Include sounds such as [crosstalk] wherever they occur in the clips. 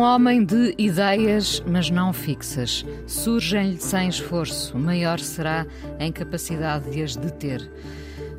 Um homem de ideias, mas não fixas. Surgem-lhe sem esforço, maior será a incapacidade de as deter.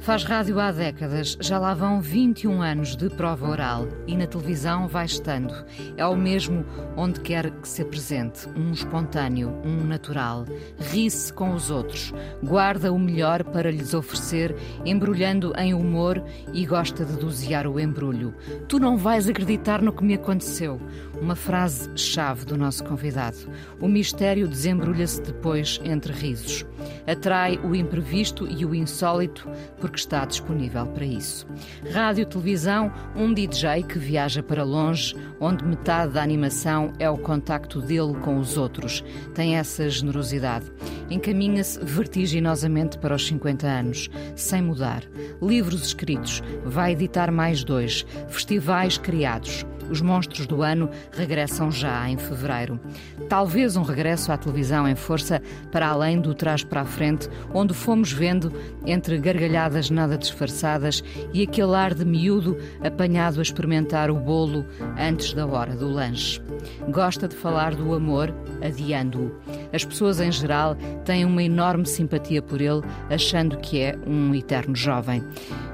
Faz rádio há décadas, já lá vão 21 anos de prova oral e na televisão vai estando. É o mesmo onde quer que se apresente, um espontâneo, um natural. Ri-se com os outros, guarda o melhor para lhes oferecer, embrulhando em humor e gosta de dosear o embrulho. Tu não vais acreditar no que me aconteceu. Uma frase-chave do nosso convidado. O mistério desembrulha-se depois entre risos. Atrai o imprevisto e o insólito porque está disponível para isso. Rádio, televisão, um DJ que viaja para longe, onde metade da animação é o contacto dele com os outros. Tem essa generosidade. Encaminha-se vertiginosamente para os 50 anos, sem mudar. Livros escritos, vai editar mais dois. Festivais criados. Os monstros do ano regressam já em fevereiro. Talvez um regresso à televisão em força para além do trás para a frente, onde fomos vendo entre gargalhadas nada disfarçadas e aquele ar de miúdo apanhado a experimentar o bolo antes da hora do lanche. Gosta de falar do amor, adiando-o. As pessoas em geral têm uma enorme simpatia por ele, achando que é um eterno jovem.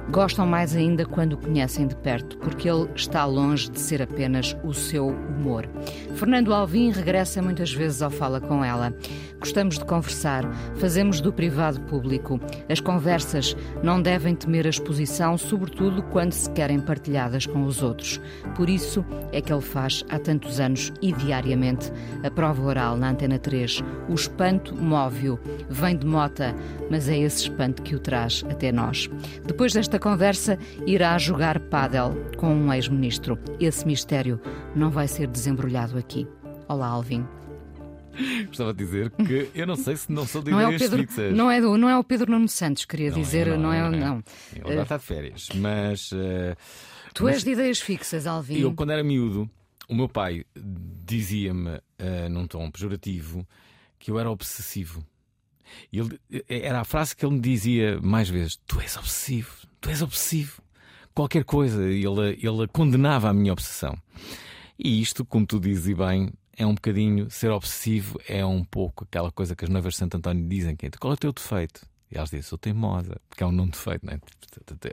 Gostam mais ainda quando o conhecem de perto, porque ele está longe de ser apenas o seu humor. Fernando Alvim regressa muitas vezes ao Fala com ela. Gostamos de conversar, fazemos do privado público. As conversas não devem temer a exposição, sobretudo quando se querem partilhadas com os outros. Por isso é que ele faz há tantos anos e diariamente a prova oral na Antena 3. O espanto móvel vem de mota, mas é esse espanto que o traz até nós. Depois desta conversa, irá jogar pádel com um ex-ministro. Esse mistério não vai ser desembrulhado aqui. Olá, Alvin. Gostava de dizer que eu não sei se não sou de não ideias é Pedro, fixas. Não é, do, não é o Pedro Nuno Santos, queria Não é, dizer, não, é, não é. não. Ele já está de férias, mas. eh, Tu mas és de ideias fixas, Alvin. Eu, quando era miúdo, o meu pai dizia-me, eh, num tom pejorativo, que eu era obsessivo. Ele, eh, era a frase que ele me dizia mais vezes: Tu és obsessivo, tu és obsessivo. Qualquer coisa, ele, ele condenava a minha obsessão. E isto, como tu dizes e bem, é um bocadinho ser obsessivo, é um pouco aquela coisa que as noivas de Santo António dizem: que é, qual é o teu defeito? E elas dizem: sou teimosa, porque é um não defeito, não é?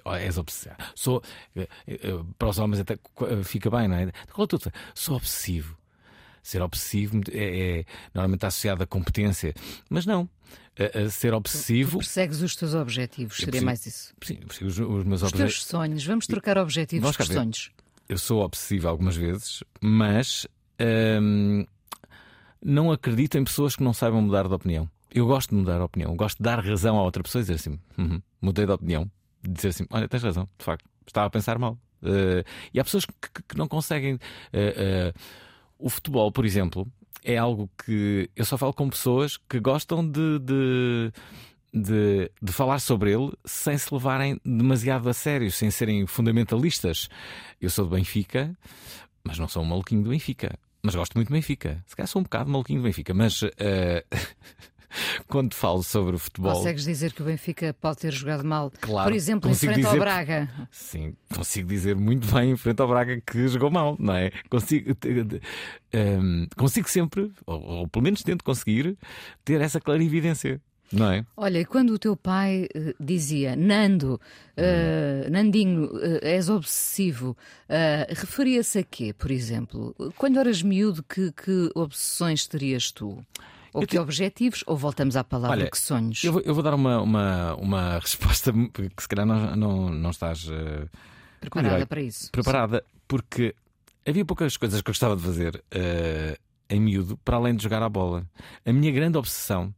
Oh, És obsessivo. Sou, eh, eh, para os homens até eh, fica bem, não é? Qual é o teu defeito? Sou obsessivo. Ser obsessivo é, é normalmente associado à competência, mas não. A- a ser obsessivo. Persegues os teus objetivos, seria persigo- mais isso. Sim, persigo os, os meus Os objetivos. teus sonhos, vamos trocar objetivos Vamos por sonhos. Eu sou obsessivo algumas vezes, mas hum, não acredito em pessoas que não saibam mudar de opinião. Eu gosto de mudar de opinião, gosto de dar razão a outra pessoa e dizer assim: "Uhum, mudei de opinião. Dizer assim: olha, tens razão, de facto, estava a pensar mal. Eh, e há pessoas que, que- não conseguem. eh, eh, o futebol, por exemplo, é algo que eu só falo com pessoas que gostam de, de, de, de falar sobre ele sem se levarem demasiado a sério, sem serem fundamentalistas. Eu sou do Benfica, mas não sou um maluquinho do Benfica. Mas gosto muito do Benfica. Se calhar sou um bocado maluquinho do Benfica, mas eh, [laughs] [laughs] quando falo sobre o futebol. Consegues dizer que o Benfica pode ter jogado mal, Claro, por exemplo, em frente ao dizer- Braga. Sim, consigo dizer muito bem em frente ao Braga que jogou mal, não é? Consigo, te- te- ehm, consigo sempre, ou, ou pelo menos tento conseguir, ter essa clarividência, não é? Olha, e quando o teu pai eh, dizia Nando, eh, Nandinho, eh, és obsessivo, eh, referia-se a quê, por exemplo? Quando eras miúdo, que, que obsessões terias tu? Ou Eu que te- objetivos? Ou voltamos à palavra Olha, que sonhos? Eu vou, eu vou dar uma, uma, uma [laughs] resposta que se calhar não, não, não estás eh, Preparada para isso. preparada, porque havia poucas coisas que eu gostava de fazer eh, em miúdo para além de jogar à bola. A minha grande obsessão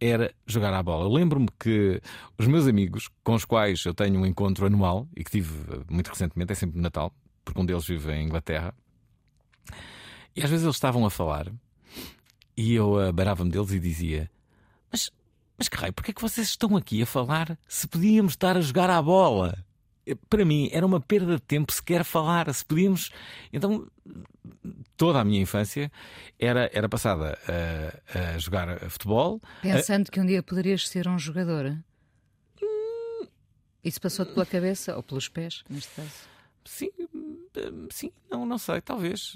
era jogar à bola. Eu Lembro-me que os meus amigos, com os quais eu tenho um encontro anual e que tive eh, muito recentemente, é sempre no Natal, porque um deles vive em Inglaterra. E às vezes eles estavam a falar e eu abarava-me deles e dizia: Mas, mas que raio, porquê é que vocês estão aqui a falar se podíamos estar a jogar à bola? Para mim era uma perda de tempo sequer falar, se podíamos. Então, toda a minha infância era, era passada a, a jogar futebol. Pensando a... que um dia poderias ser um jogador. Isso passou-te pela cabeça ou pelos pés, neste caso? Sim, sim, não, não sei, talvez.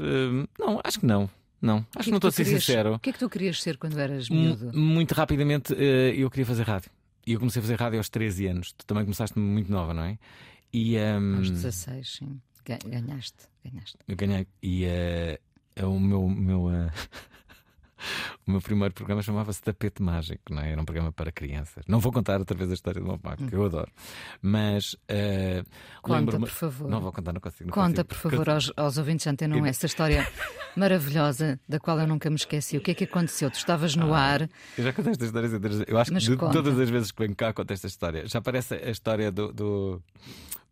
Não, acho que não. Não, acho que, que, que não estou a ser querias, sincero. O que é que tu querias ser quando eras miúdo? M muito rapidamente eu queria fazer rádio. E eu comecei a fazer rádio aos 13 anos. Tu também começaste muito nova, não é? E, um... Aos 16, sim. Ganhaste. ganhaste. Eu ganhei. E uh, o meu. meu uh... O meu primeiro programa chamava-se Tapete Mágico, não é? Era um programa para crianças. Não vou contar outra vez a história do meu pai, que eu adoro. Mas. Uh, Conta, por favor. Não vou contar, não consigo. Não Conta, consigo. por favor, aos, aos ouvintes Antena 1 essa história [laughs] maravilhosa da qual eu nunca me esqueci. O que é que aconteceu? Tu estavas no ah, ar. Eu já contei esta história. Eu acho que de, todas as vezes que venho cá conto esta história. Já parece a história do. do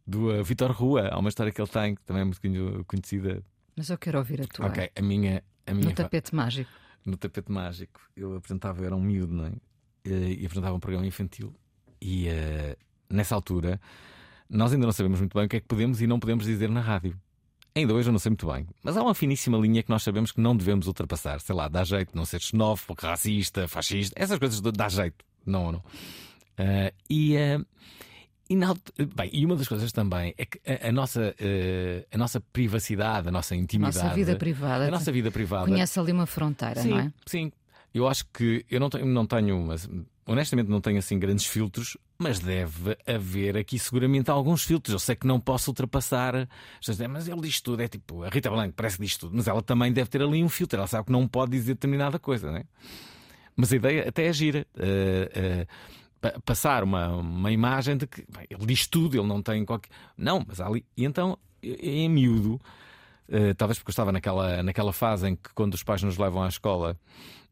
do uh, Vitor Rua, há uma história que ele tem que também é muito conhecida. Mas eu quero ouvir a tua. Ok, a minha. A minha no tapete mágico no tapete mágico. Eu apresentava, eu era um miúdo, não é? E apresentava um programa infantil. E uh, nessa altura, nós ainda não sabemos muito bem o que é que podemos e não podemos dizer na rádio. Ainda hoje eu não sei muito bem. Mas há uma finíssima linha que nós sabemos que não devemos ultrapassar. Sei lá, dá jeito, não ser xenófobo, racista, fascista, essas coisas dá jeito. Não, não. Uh, e. Uh, e, na, bem, e uma das coisas também é que a, a nossa, uh, a nossa privacidade, a nossa intimidade. A nossa vida privada. A nossa vida privada. Conhece ali uma fronteira, sim, não é? Sim. Eu acho que eu não tenho, não tenho mas, honestamente não tenho assim grandes filtros, mas deve haver aqui seguramente alguns filtros. Eu sei que não posso ultrapassar. Mas ele diz tudo, é tipo, a Rita Blanco parece que diz tudo, mas ela também deve ter ali um filtro. Ela sabe que não pode dizer determinada coisa, não é? Mas a ideia até é gira. Uh, uh, passar uma, uma imagem de que bem, ele diz tudo, ele não tem qualquer. Não, mas ali. E então, em miúdo, uh, talvez porque eu estava naquela, naquela fase em que, quando os pais nos levam à escola,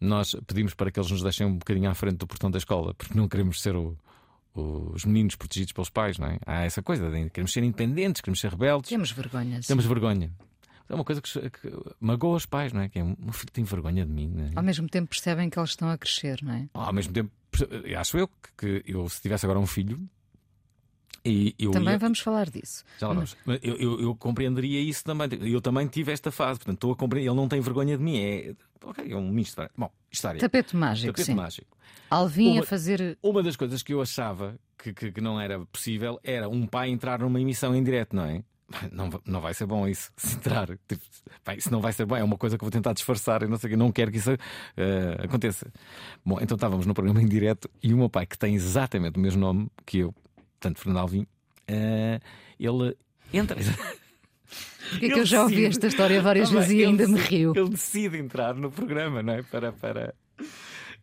nós pedimos para que eles nos deixem um bocadinho à frente do portão da escola, porque não queremos ser o, os meninos protegidos pelos pais, não é? Há essa coisa de queremos ser independentes, queremos ser rebeldes. Temos vergonha. Temos vergonha. É uma coisa que, que magoa os pais, não é? Que é, um filho tem vergonha de mim. É? Ao mesmo tempo percebem que eles estão a crescer, não é? Ao mesmo tempo acho eu que, eu, se tivesse agora um filho. Eu também vamos falar disso. Já lá vamos. Eu, eu, eu, compreenderia isso também. Eu também tive esta fase, portanto, estou a compreender. Ele não tem vergonha de mim. É, okay, é um misto. Bom, história. Tapete mágico. Tapete sim. mágico. Alvin uma, a fazer. Uma das coisas que eu achava que, que, que, não era possível era um pai entrar numa emissão em direto, não é? [laughs] Não, não vai ser bom isso, [laughs] se entrar. Tipo, bem, isso não vai ser bom, é uma coisa que vou tentar disfarçar e não sei não quero que isso uh, aconteça. Bom, então estávamos no programa em direto e o meu pai, que tem exatamente o mesmo nome que eu, portanto, Fernando Alvim, uh, ele entra. Porque é que eu já ouvi esta história várias vezes e ainda me rio. Ele decide entrar no programa, não é? Para, para,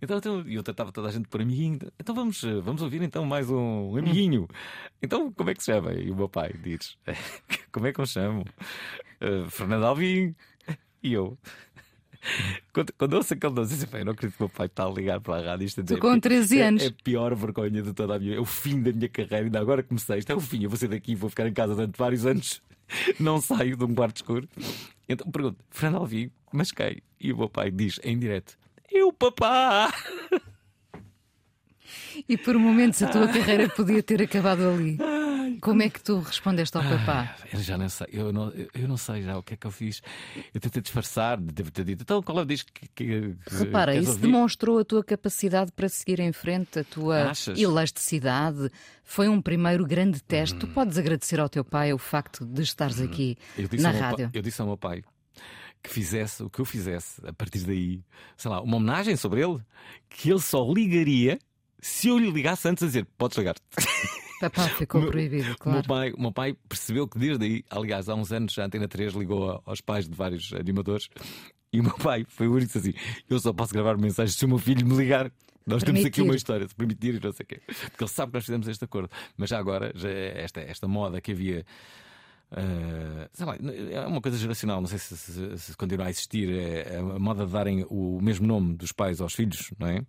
então, então eu tratava toda a gente por amiguinho. Então vamos, eh, vamos ouvir então mais um amiguinho. Então, como é que se chama? E o meu pai diz: [laughs] Como é que eu chamo? Uh, Fernando Alvim. E eu. Quando, quando eu ouço aquele nome, disse, eu não acredito que o meu pai está a ligar para a rádio. Isto é, com 13 anos. É, é, a pior vergonha de toda a minha É o fim da minha carreira. Ainda agora comecei. Isto é o fim. Eu vou sair daqui vou ficar em casa durante vários anos. [laughs] Não saio de um quarto escuro. Então pergunto, Fernando Alvim, mas quem? E o meu pai diz em direto: eu, papá! E por momentos a tua carreira podia ter acabado ali. Como é que tu respondeste ao papá? eu já não sei, eu não, eu não sei já o que é que eu fiz. Eu tentei disfarçar, devo ter dito. Então, qual é o disco que. que, que Repara, isso ouvir? demonstrou a tua capacidade para seguir em frente, a tua Achas? elasticidade. Foi um primeiro grande teste. Hum. Tu podes agradecer ao teu pai o facto de estares hum. aqui na rádio. eu disse ao meu pai: que fizesse o que eu fizesse a partir daí, sei lá, uma homenagem sobre ele, que ele só ligaria se eu lhe ligasse antes a dizer: Podes ligar. Papá [laughs] ficou [laughs] meu, proibido, claro. O meu, pai, meu pai percebeu que desde aí, aliás, há uns anos a Antena 3 ligou aos pais de vários animadores e o meu pai foi o único que disse assim: Eu só posso gravar mensagens se o meu filho me ligar. Nós permitir. temos aqui uma história, se permitir e não sei o quê. Porque ele sabe que nós fizemos este acordo. Mas já agora, já é esta, esta moda que havia Uh, sei lá, é uma coisa geracional, não sei se, se, se continua a existir. É, é, a moda de darem o mesmo nome dos pais aos filhos, não é?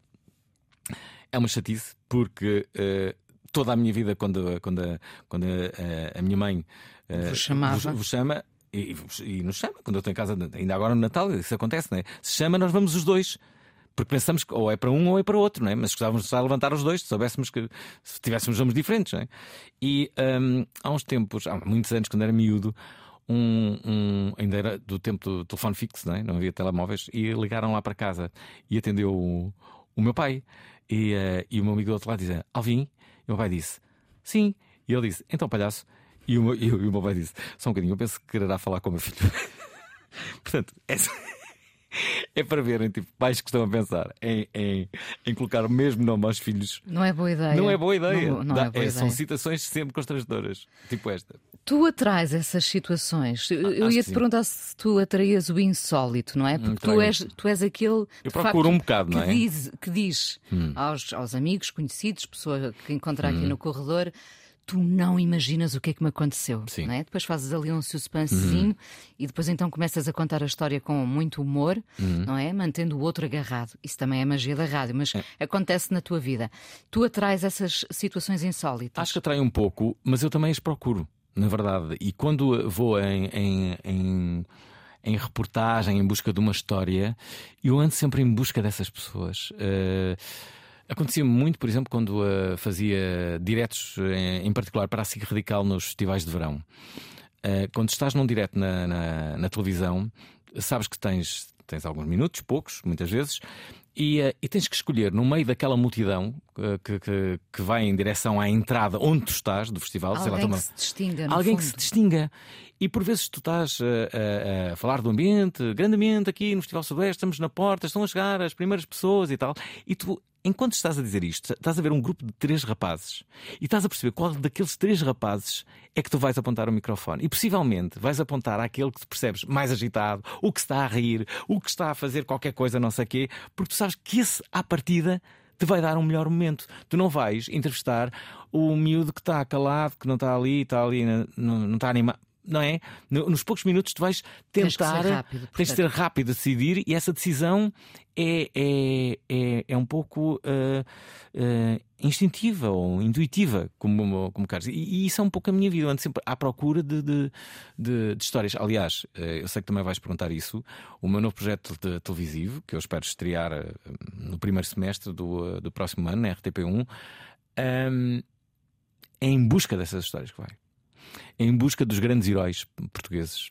É uma chatice, porque uh, toda a minha vida, quando, quando, a, quando a, a minha mãe uh, vos, chamava. Vos, vos chama, E, e, nos chama, quando eu estou em casa, ainda agora no Natal, isso acontece, não é? Se chama, nós vamos os dois. Porque pensamos que ou é para um ou é para outro, não é? Mas gostávamos de levantar os dois, se soubéssemos que se tivéssemos nomes diferentes, não é? E um, há uns tempos, há muitos anos, quando era miúdo, um, um, ainda era do tempo do telefone fixo, não, é? não havia telemóveis, e ligaram lá para casa e atendeu o, o meu pai. E, uh, e o meu amigo do outro lado dizia: Alvin, e o meu pai disse: Sim. E ele disse: Então, palhaço. E o, meu, [laughs] e o meu pai disse: Só um bocadinho, eu penso que quererá falar com o meu filho. [laughs] Portanto, essa [laughs] é para verem, tipo, pais que estão a pensar em, em, em, colocar o mesmo nome aos filhos. Não é boa ideia. Não é boa ideia. Não, não Dá, é boa é, ideia. São situações sempre constrangedoras, tipo esta. Tu atrás essas situações. Eu ia te perguntar se tu atraías o insólito, não é? Porque tu és, tu és aquele Eu procuro facto, um bocado, que não é? Diz, que diz Hum. aos, aos amigos, conhecidos, pessoa que encontra aqui Hum. no corredor. Tu não imaginas o que é que me aconteceu, Sim. é? Depois fazes ali um suspensezinho e depois então começas a contar a história com muito humor, Hum. não é? Mantendo o outro agarrado. Isso também é magia da rádio, mas acontece na tua vida. Tu atrás essas situações insólitas. Acho que atrai um pouco, mas eu também as procuro, na verdade. E quando vou em, em, em, em reportagem, em busca de uma história, eu ando sempre em busca dessas pessoas. Eh, Acontecia-me muito, por exemplo, quando eh, fazia diretos, eh, em particular para a SIC Radical nos festivais de verão. Eh, quando estás num direto na, na, na televisão, sabes que tens, tens alguns minutos, poucos, muitas vezes, e, eh, e tens que escolher no meio daquela multidão que, que, que vai em direção à entrada onde tu estás do festival, lá, Alguém toma- que se distinga, alguém que fundo. se distinga. E por vezes tu estás a, a- a falar do ambiente, grandemente aqui no Festival Sudoeste, estamos na porta, estão a chegar as primeiras pessoas e tal. E tu, enquanto estás a dizer isto, estás a ver um grupo de três rapazes e estás a perceber qual daqueles três rapazes é que tu vais apontar o microfone. E possivelmente vais apontar àquele que te percebes mais agitado, o que está a rir, o que está a fazer qualquer coisa, não sei o quê, porque tu sabes que esse, à partida, te vai dar um melhor momento. Tu não vais entrevistar o miúdo que está calado, que não está ali, está ali, não, não está animado. Não é? No- Nos poucos minutos tu vais Tens que ser tentar. rápido, tens de ser rápido a decidir e essa decisão é, é, é, é um pouco ah, ah, instintiva ou intuitiva, como, como queres. E, e isso é um pouco a minha vida. Eu ando sempre à procura de, de, de- de histórias. Aliás, eh, eu sei que também vais perguntar isso. O meu novo projeto de televisivo, que eu espero estrear no primeiro semestre do, do próximo ano, na RTP1, ahm, é em busca dessas histórias que vai. Em busca dos grandes heróis portugueses.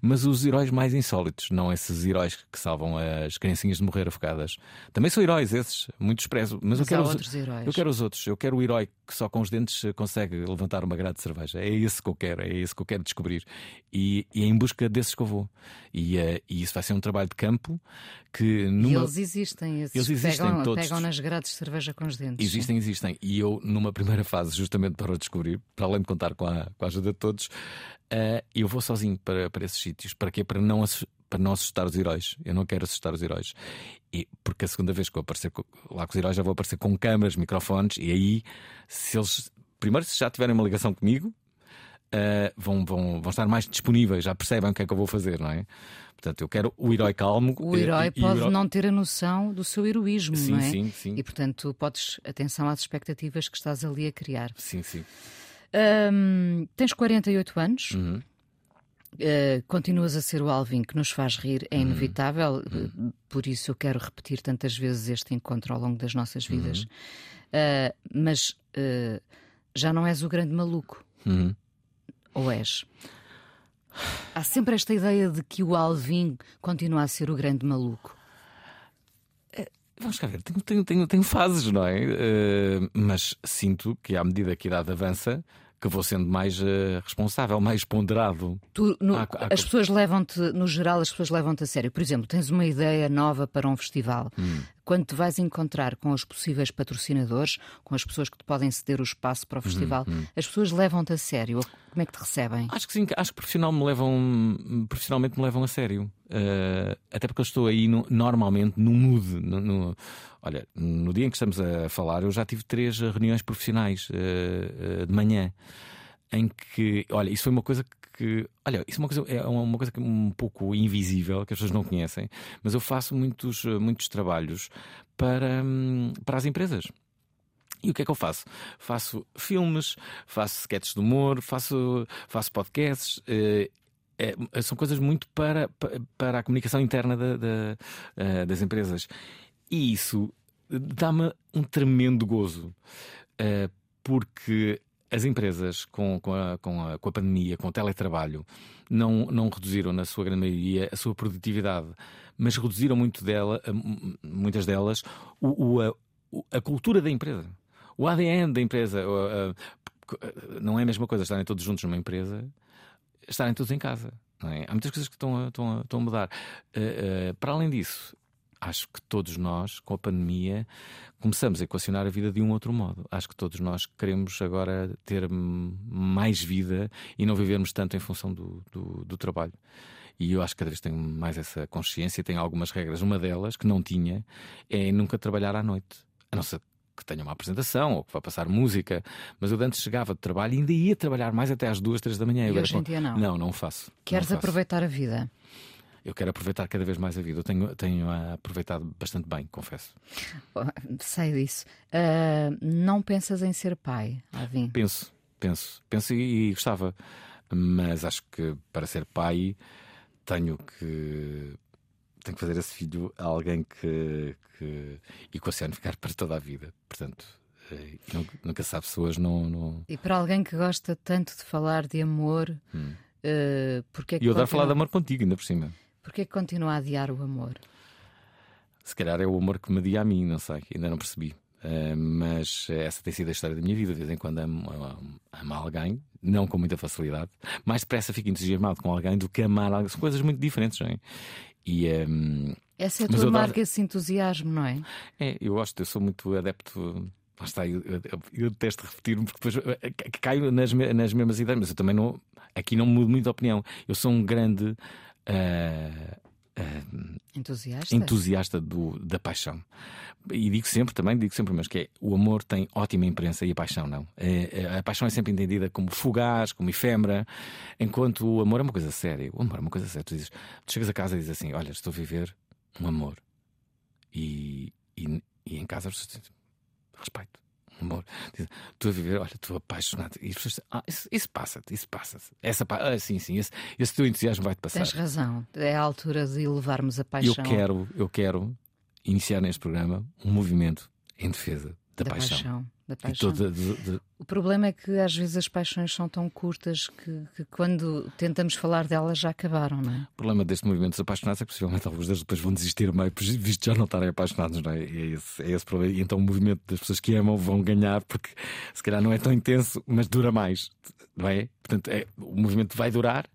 Mas os heróis mais insólitos, não esses heróis que salvam as criancinhas de morrer afogadas. Também são heróis esses, muito desprezo. Mas, eu Mas quero há os- eu quero os outros. Eu quero o herói que só com os dentes consegue levantar uma grade de cerveja. É esse que eu quero, é esse que eu quero descobrir. E, e é em busca desses que eu vou. E, eh, e isso vai ser um trabalho de campo que E numa... eles existem, esses Eles existem, pegam, todos. pegam nas grades de cerveja com os dentes. Existem, existem. E eu, numa primeira fase, justamente para o descobrir, para além de contar com a, com a ajuda de todos, eh, eu vou sozinho para, para esses sítios. Para quê? Para não, para não assustar os heróis. Eu não quero assustar os heróis. E, porque a segunda vez que eu aparecer lá com os heróis, já vou aparecer com câmaras, microfones, e aí, se eles. Primeiro, se já tiverem uma ligação comigo, eh, vão, vão, vão estar mais disponíveis, já percebem o que é que eu vou fazer, não é? Portanto, eu quero o herói calmo. O eh, herói e- e o pode herói- não ter a noção do seu heroísmo, Sim, não é? sim, sim. E portanto, podes, atenção às expectativas que estás ali a criar. Sim, sim. Hum, tens 48 anos, Uhum. Uh, continuas a ser o Alvin que nos faz rir, é inevitável, uh, por isso eu quero repetir tantas vezes este encontro ao longo das nossas vidas. Uh, mas uh, já não és o grande maluco, Uhum. ou és? Há sempre esta ideia de que o Alvin continua a ser o grande maluco. Vamos cá ver, tenho, tenho, tenho, tenho fases, não é? Eh, mas sinto que à medida que a idade avança, que vou sendo mais eh, responsável, mais ponderado. Tu, no- Há- há- as pessoas levam-te, no geral, as pessoas levam-te a sério. Por exemplo, tens uma ideia nova para um festival. Hum. Quando te vais encontrar com os possíveis patrocinadores, com as pessoas que te podem ceder o espaço Uhum, para o festival, as pessoas levam-te a sério. Como é que te recebem? Acho que sim, acho que profissional me levam, profissionalmente me levam a sério. Eh, até porque eu estou aí no- normalmente no mood. No, no- olha, no dia em que estamos a falar, eu já tive três reuniões profissionais eh, eh, de manhã. Em que, olha, isso foi uma coisa que. Olha, isso é uma coisa, é uma coisa é um pouco invisível, que as pessoas não conhecem, mas eu faço muitos, eh, muitos trabalhos para, hum, para as empresas. E o que é que eu faço? Faço filmes, faço sketches de humor, faço, faço podcasts. eh, é, são coisas muito para, para a comunicação interna da, da, uh, das empresas. E isso dá-me um tremendo gozo, porque as empresas, com, com, a, com, a, com a pandemia, com o teletrabalho, não, não reduziram, na sua grande maioria, a sua produtividade, mas reduziram muito dela, muitas delas o, o, a, a cultura da empresa. O ADN da empresa. Não é a mesma coisa estarem todos juntos numa empresa, estarem todos em casa. É? Há muitas coisas que estão a, estão a, estão a mudar. Uh, uh, para além disso, acho que todos nós, com a pandemia, começamos a equacionar a vida de um outro modo. Acho que todos nós queremos agora ter mais vida e não vivermos tanto em função do, do, do trabalho. E eu acho que cada vez tenho mais essa consciência. Tenho algumas regras. Uma delas, que não tinha, é nunca trabalhar à noite. A não ser que tenha uma apresentação ou que vá passar música. Mas eu antes chegava de trabalho e ainda ia trabalhar mais até às duas, três da manhã. E hoje em dia não? Não, não faço. Queres não faço. aproveitar a vida? Eu quero aproveitar cada vez mais a vida. Eu tenho, tenho aproveitado bastante bem, confesso. Sei disso. Uh, não pensas em ser pai, Alvin? Penso, penso, penso e, e, gostava. Mas acho que para ser pai tenho que tenho que fazer esse filho a alguém que, que equacione ficar para toda a vida. Portanto, eh, nunca, nunca sabe pessoas não, não. E para alguém que gosta tanto de falar de amor, hum. uh, porque é que. E eu dar falar de amor contigo, ainda por cima. Porquê que continua a adiar o amor? Se calhar é o amor que me adia a mim, não sei, ainda não percebi. Uh, mas essa tem sido a história da minha vida. De vez em quando amo, amo, amo alguém, não com muita facilidade. Mais depressa fico entusiasmado com alguém do que amar alguém. São coisas muito diferentes, não é? E, um, essa é a tua marca, esse entusiasmo, não é? É, eu gosto, eu sou muito adepto. Lá está, eu, eu, eu detesto repetir-me porque depois eh, caio nas, nas mesmas ideias, mas eu também não. Aqui não mudo muito a opinião. Eu sou um grande Uh, uh, entusiasta, entusiasta do, da paixão. E digo sempre também, digo sempre, mas que é, o amor tem ótima imprensa e a paixão não. É, a paixão é sempre entendida como fugaz, como efêmera, enquanto o amor é uma coisa séria. O amor é uma coisa séria. Tu, dizes, tu chegas a casa e dizes assim: Olha, estou a viver um amor. E, e, e em casa respeito amor. Estou a viver, olha, estou apaixonado. E as pessoas ah, isso, isso passa-te, isso passa-se. Essa, ah, sim, sim, esse, esse teu entusiasmo vai-te passar. Tens razão, é a altura de elevarmos a paixão. Eu quero, eu quero iniciar neste programa um movimento em defesa da, da paixão. paixão da paixão. De, de. O problema é que às vezes as paixões são tão curtas que, que, quando tentamos falar delas já acabaram, não é? O problema deste movimento dos apaixonados é que possivelmente alguns deles depois vão desistir meio, visto já não estarem apaixonados, não é? E é esse, é esse problema. E então o movimento das pessoas que amam vão ganhar porque se calhar não é tão intenso, mas dura mais, não é? Portanto, é, o movimento vai durar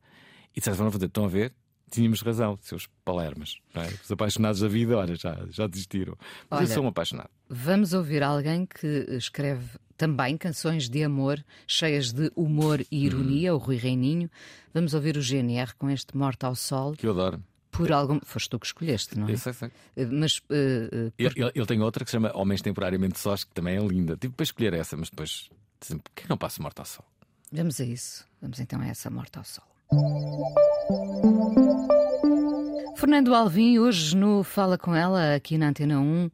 e de certa forma estão a ver, tínhamos razão, seus palermas. É? Os apaixonados da vida, olha, já, já desistiram. Mas olha, eu sou um apaixonado. Vamos ouvir alguém que escreve também canções de amor, cheias de humor e ironia, hum. o Rui Reininho. Vamos ouvir o GNR com este Morto ao Sol. Que eu adoro. Por algum. Foste tu que escolheste, não é? Sei, sei. Eh, mas. Uh, por... ele, ele, tem outra que se chama Homens Temporariamente Sós, que também é linda. Tive para escolher essa, mas depois. Por que não passo Morto ao Sol? Vamos a isso. Vamos então a essa Morto ao Sol. Fernando Alvim, hoje no Fala Com Ela, aqui na Antena 1,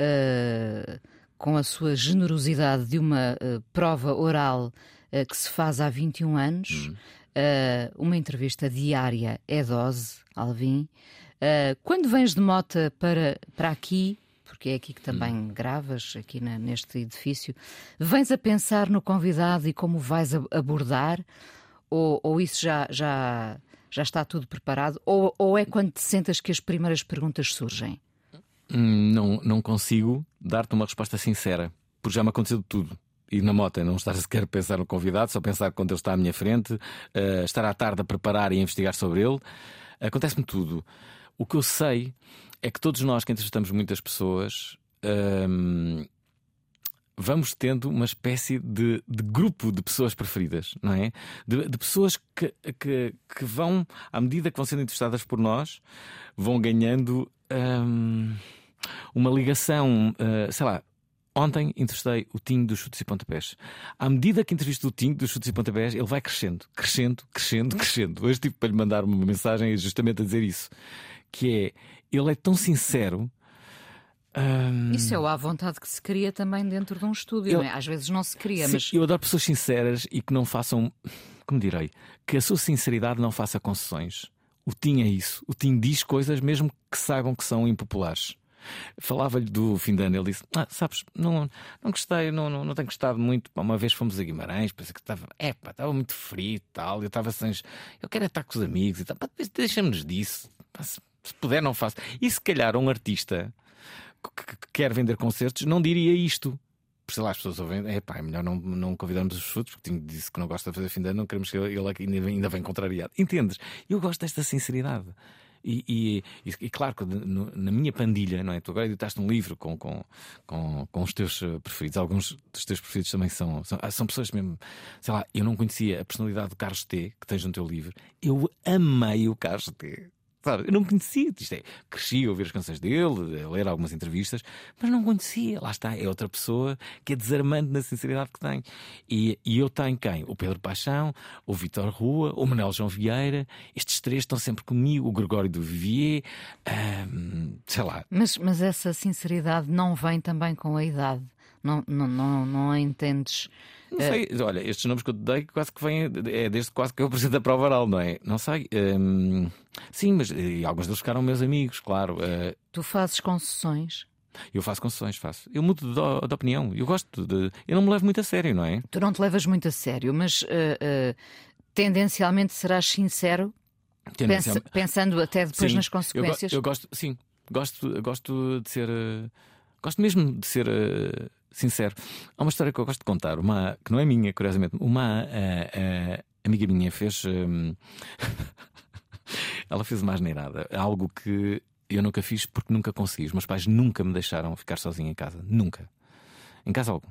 uh, com a sua generosidade de uma uh, prova oral uh, que se faz há 21 anos, uhum. uma entrevista diária é dose, Alvim. quando vens de mota para, para aqui, porque é aqui que também uhum. gravas, aqui na, neste edifício, vens a pensar no convidado e como vais abordar, ou, ou isso já, já já está tudo preparado? Ou, ou é quando te sentas que as primeiras perguntas surgem? Hum, não, não consigo dar-te uma resposta sincera, porque já me aconteceu de tudo. Ir na moto, não estar [laughs] sequer a pensar no convidado, só pensar quando ele está à minha frente, uh, estar à tarde a preparar e a investigar sobre ele. Acontece-me tudo. O que eu sei é que todos nós que entrevistamos muitas pessoas. Uh, vamos tendo uma espécie de, de, grupo de pessoas preferidas, não é? De, de pessoas que, que, que, vão, à medida que vão sendo entrevistadas por nós, vão ganhando hum, uma ligação, uh, sei lá. Ontem entrevistei o Tinho dos Chutes e Pontapés. À medida que entrevisto o Tinho dos Chutes e Pontapés, ele vai crescendo, crescendo, crescendo, crescendo. Hoje tive para lhe mandar uma mensagem justamente a dizer isso. Que é, ele é tão sincero um... Isso é o à vontade que se cria também dentro de um estúdio, eu... é? Às vezes não se cria, Sim, mas. Eu adoro pessoas sinceras e que não façam como direi, que a sua sinceridade não faça concessões. O Tim é isso. O Tim diz coisas mesmo que saibam que são impopulares. Falava-lhe do fim de ano, ele disse: ah, Sabes, não, não gostei, não, não, não tenho gostado muito. Uma vez fomos a Guimarães, pensei que estava, é estava muito frio e tal. Eu estava sem. Eu quero estar com os amigos e tal. Deixa-nos disso. Se, se puder, não faço. E se calhar um artista que, que, que quer vender concertos não diria isto sei lá, as pessoas ouvem, é pá, é melhor não, não convidarmos os frutos, porque Tim disse que não gosta de fazer fim de ano, não queremos que ele, ele ainda, vem, ainda contrariado. Entendes? Eu gosto desta sinceridade. E, e, e, claro que no, na minha pandilha, não é? Tu agora editaste um livro com, com, com, com, os teus eh, preferidos. Alguns dos teus preferidos também são, são, ah, são pessoas mesmo. Sei lá, eu não conhecia a personalidade do Carlos T, que tens no teu livro. Eu amei o Carlos T. Sabe? Eu não conhecia. Isto é, cresci a ouvir as canções dele, a ler algumas entrevistas, mas não conhecia. Lá está, é outra pessoa que é desarmante na sinceridade que tem. E, e eu tenho quem? O Pedro Paixão, o Vitor Rua, o Manuel João Vieira. Estes três estão sempre comigo, o Gregório do Vivier, hum, sei lá. Mas, mas essa sinceridade não vem também com a idade. Não, não, não, não entendes não sei, olha, estes nomes que eu te dei quase que vêm, é desde quase que eu [laughs] apresento a prova oral, não é? Não sei. Hum, sim, mas e alguns deles ficaram meus amigos, claro. Uh, tu fazes concessões? Eu faço concessões, faço. Eu mudo de, de, opinião. Eu gosto de. Eu não me levo muito a sério, não é? Tu não te levas muito a sério, mas uh, uh, tendencialmente serás sincero? Pensando até depois sim, nas consequências? Eu, eu, gosto, sim, gosto, gosto de ser. gosto mesmo de ser sincero. Há uma história que eu gosto de contar, uma, que não é minha, curiosamente. Uma uh, uh, amiga minha fez. Um... [laughs] ela fez uma asneirada. Algo que eu nunca fiz porque nunca consegui. Os meus pais nunca me deixaram ficar sozinho em casa. Nunca. Em casa algum.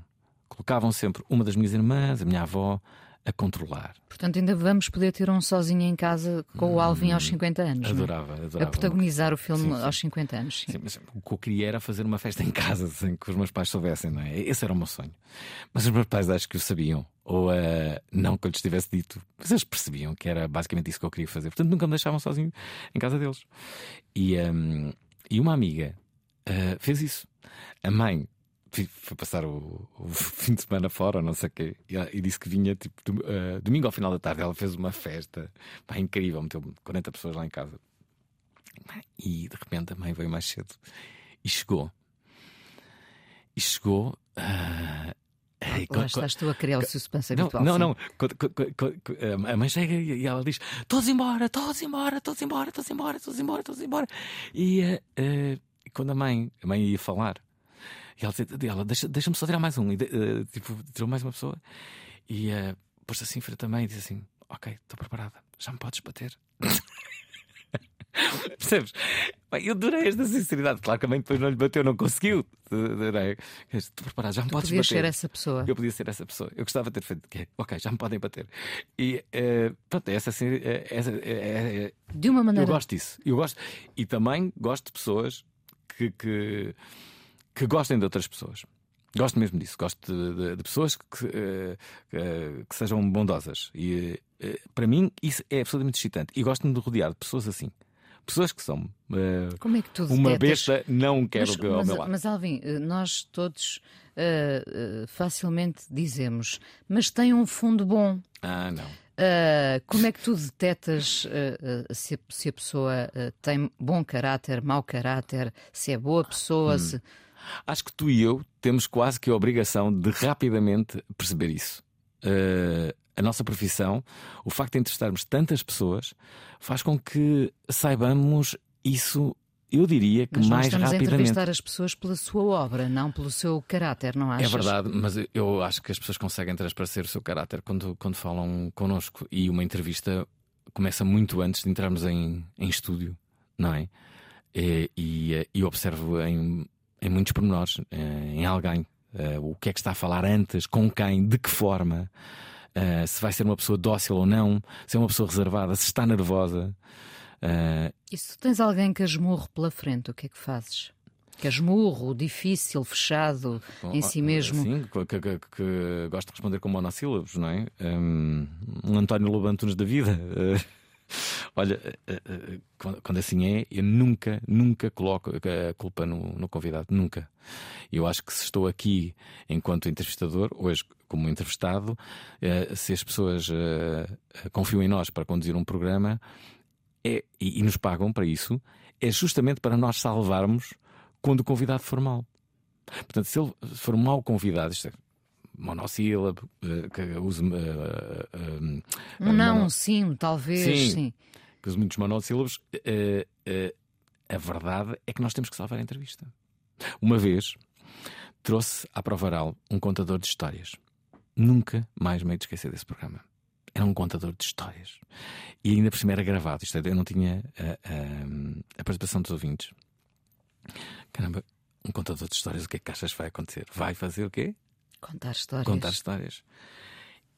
Colocavam sempre uma das minhas irmãs, a minha avó, a controlar. Portanto, ainda vamos poder ter um sozinho em casa com o Alvin aos 50 anos. É? Adorava, é? adorava. A protagonizar o filme sim, sim. aos 50 anos. Sim. mas o que eu queria era fazer uma festa em casa [laughs] sem que os meus pais soubessem, não é? Esse era o meu sonho. Mas os meus pais acho que o sabiam. Ou uh, não que eu lhes tivesse dito, mas eles percebiam que era basicamente isso que eu queria fazer. Portanto, nunca me deixavam sozinho em casa deles. E, um, e uma amiga uh, fez isso. A mãe foi passar o, o, [laughs] fim de semana fora, não sei o quê, e, e, disse que vinha tipo do, uh, domingo ao final da tarde. Ela fez uma festa pá, incrível, meteu 40 pessoas lá em casa. E de repente a mãe veio mais cedo e chegou. E chegou. Uh, Lá estás tu a criar o suspense não, habitual. Não, não. A mãe chega e ela diz: Todos embora, todos embora, todos embora, todos embora, todos embora, todos embora. E uh, quando a mãe, a mãe ia falar, e ela, ela deixa, deixa-me só tirar mais um. E, uh, tipo, tirou mais uma pessoa. E uh, pôs-se assim frente também e disse assim: Ok, estou preparada, já me podes bater. [laughs] Percebes? Bem, eu adorei esta sinceridade. Claro que a mãe depois não lhe bateu, não conseguiu. Adorei. Estou preparado, já me tu podes bater. ser essa pessoa. Eu podia ser essa pessoa. Eu gostava de ter feito. Okay, ok, já me podem bater. E uh, pronto, essa, essa, essa, De uma maneira. Eu gosto disso. Eu gosto. E também gosto de pessoas que, que que gostem de outras pessoas. Gosto mesmo disso. Gosto de, de, de pessoas que, uh, uh, que, sejam bondosas. E uh, para mim isso é absolutamente excitante. E gosto-me de rodear de pessoas assim. Pessoas que são Como é que tu uma besta, não quero mas, que ao mas, meu lado. Mas Alvin, nós todos facilmente dizemos, mas tem um fundo bom. Ah, não. Uh, como é que tu detetas uh, uh, se, a, se, a, pessoa tem bom caráter, mau caráter, se é boa pessoa? Hum. Se... Acho que tu e eu temos quase que a obrigação de rapidamente perceber isso. a nossa profissão, o facto de entrevistarmos tantas pessoas, faz com que saibamos isso eu diria que mas mais estamos rapidamente. a entrevistar as pessoas pela sua obra, não pelo seu caráter, não achas? É verdade, mas eu acho que as pessoas conseguem transparecer o seu caráter quando, quando falam connosco. E uma entrevista começa muito antes de entrarmos em, em estúdio, não é? E, e, e observo em, em muitos pormenores, eh, em alguém, uh, o que é que está a falar antes, com quem, de que forma, uh, se vai ser uma pessoa dócil ou não, se é uma pessoa reservada, se está nervosa. E se tu tens alguém que asmurro pela frente, o que é que fazes? Que asmurro, difícil, fechado Bom, em si mesmo. Sim, que, que, que, gosto de responder com monossílabos, não é? Um, um António Lobo Antunes da vida. [laughs] Olha, eh, eh, quando assim é, eu nunca, nunca coloco a culpa no, no convidado. Nunca. Eu acho que se estou aqui enquanto entrevistador, hoje como entrevistado, eh, se as pessoas confiam em nós para conduzir um programa é, e, nos pagam para isso, é justamente para nós salvarmos quando o convidado for mal. Portanto, se ele for mau convidado, isto é, monossílabo, que use. Uh, uh, uh, não, mono... sim, talvez, sim. sim. Que use muitos monossílabos. a verdade é que nós temos que salvar a entrevista. Uma vez trouxe à prova oral um contador de histórias. Nunca mais me hei de esquecer desse programa. Era um contador de histórias. E ainda por cima era gravado. Isto é, eu não tinha a, a, a participação dos ouvintes. Caramba, um contador de histórias, o que é que achas que vai acontecer? Vai fazer o quê? Contar histórias. Contar histórias.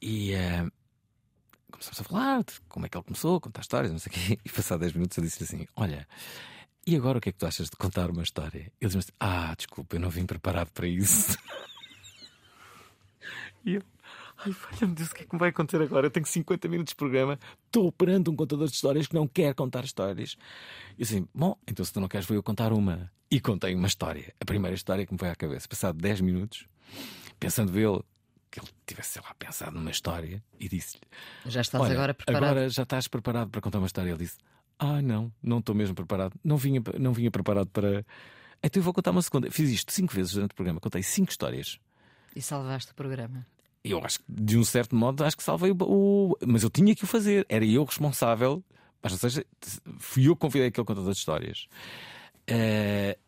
E uh, começamos a falar de como é que ele começou a contar histórias, não sei o quê. [laughs] E passado 10 minutos eu disse assim: Olha, e agora o que é que tu achas de contar uma história? Ele disse assim: Ah, desculpa, eu não vim preparado para isso. [laughs] e eu. Ai, valha-me Deus, o que é que me vai acontecer agora? Eu tenho 50 minutos de programa, estou operando um contador de histórias que não quer contar histórias. E assim, bom, então se tu não queres, vou eu contar uma. E contei uma história, a primeira história que me foi à cabeça. Passado 10 minutos, pensando ele que ele tivesse, sei lá, pensado numa história e disse-lhe: Já estás agora preparado? Agora já estás preparado para contar uma história. Ele disse: Ah, não, não estou mesmo preparado. Não vinha, não vinha preparado para. Então eu vou contar uma segunda. Fiz isto cinco vezes durante o programa, contei cinco histórias. E salvaste o programa eu acho que, de um certo modo, acho que salvei o, o. Mas eu tinha que o fazer, era eu responsável. Mas, ou seja, fui eu que convidei aquele contador de histórias. Uh,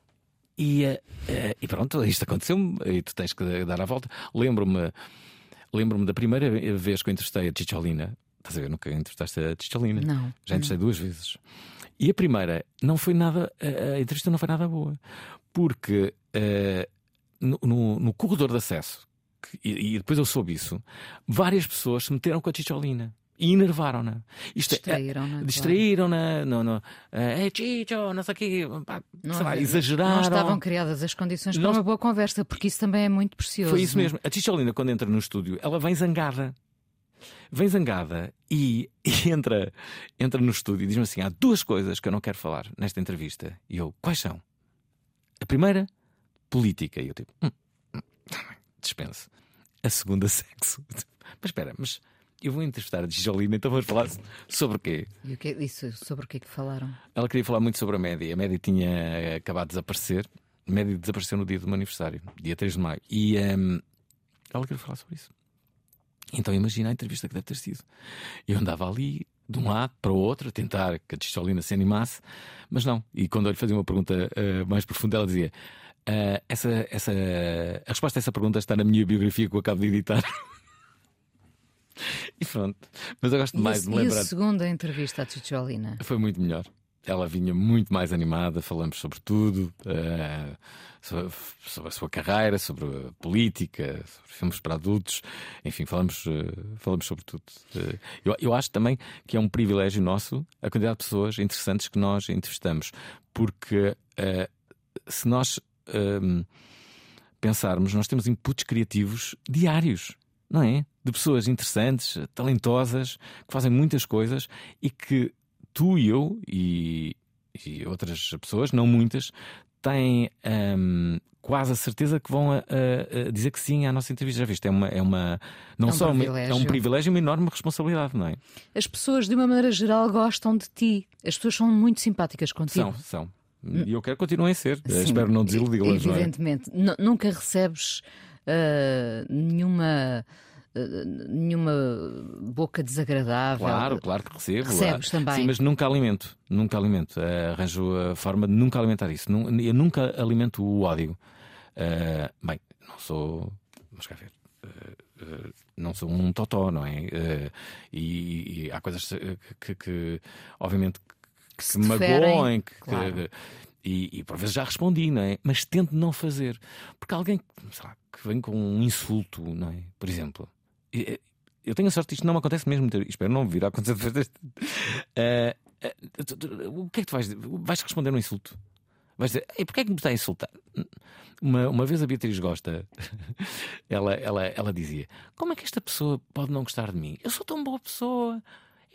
e, uh, e pronto, isto aconteceu-me e tu tens que dar a volta. Lembro-me lembro da primeira vez que eu entrevistei a Chicholina. Estás a ver? Nunca entrevistaste a Chicholina? Não. Já entrevistei duas vezes. E a primeira não foi nada. A entrevista não foi nada boa. Porque uh, no, no, no corredor de acesso e, e, depois eu soube isso, várias pessoas se meteram com a Chicholina. E enervaram-na. Distraíram-na. É, distraíram-na. Não, não. É Chicho, não sei o quê. Pá, lá, exageraram. Não estavam criadas as condições para uma boa conversa, porque isso também é muito precioso. Foi isso não? mesmo. A Chicholina, quando entra no estúdio, ela vem zangada. Vem zangada e, [laughs] e entra, entra no estúdio e diz-me assim: há duas coisas que eu não quero falar nesta entrevista. E eu, quais são? A primeira, política. E eu tipo, hum, hum, dispense. A segunda, [laughs] sexo. Mas espera, mas eu vou entrevistar a Gijalina, então vamos falar sobre o quê? E o que isso, sobre o que é que falaram? Ela queria falar muito sobre a média. A média tinha acabado de desaparecer. A média desapareceu no dia do meu aniversário, dia 3 de maio. E um, ela queria falar sobre isso. Então imagina a entrevista que deve ter sido. Eu andava ali, de um lado para o outro, a tentar que a Tistolina se animasse, mas não. E quando eu lhe fazia uma pergunta uh, mais profunda, ela dizia: Uh, essa, essa, a resposta a essa pergunta está na minha biografia que eu acabo de editar. [laughs] [laughs] e pronto. Mas eu gosto mais de me lembrar. E a segunda entrevista à Titiolina? Foi muito melhor. Ela vinha muito mais animada, falamos sobre tudo, uh, sobre, sobre, a sua carreira, sobre a política, sobre filmes para adultos, enfim, falamos, uh, falamos sobre tudo. Uh, eu, eu acho também que é um privilégio nosso a quantidade de pessoas interessantes que nós entrevistamos, porque se nós um, pensarmos, nós temos inputs criativos diários, não é? De pessoas interessantes, talentosas, que fazem muitas coisas e que tu e eu e, e outras pessoas, não muitas, têm um, quase a certeza que vão a, a, a dizer que sim à nossa entrevista. Já viste? É uma, é uma não é um só uma, é um privilégio e uma enorme responsabilidade, não é? As pessoas, de uma maneira geral, gostam de ti. As pessoas são muito simpáticas contigo. São, são. E eu quero que continuem a ser. Sim, Espero não desiludi-las. Evidentemente. Não é? Nunca recebes uh, nenhuma. Uh, nenhuma boca desagradável. Claro, claro que recebo. Recebes também. Sim, mas nunca alimento. Nunca alimento. Arranjo a forma de nunca alimentar isso. Eu nunca alimento o ódio. Uh, bem, não sou. Vamos cá ver. não sou um totó, não é? E, e, há coisas que, que obviamente, que se magoem, que, claro. que, e, e por vezes já respondi, não é? Mas tento não fazer. Porque alguém lá, que vem com um insulto, não é? Por exemplo, eu tenho a sorte, isto não me acontece mesmo, espero não vir a acontecer. Uh, uh, o que é que tu vais Vais responder um insulto? Vais dizer, e porquê é que me está a insultar? Uma, uma vez a Beatriz Gosta, [laughs] ela, ela, ela dizia: Como é que esta pessoa pode não gostar de mim? Eu sou tão boa pessoa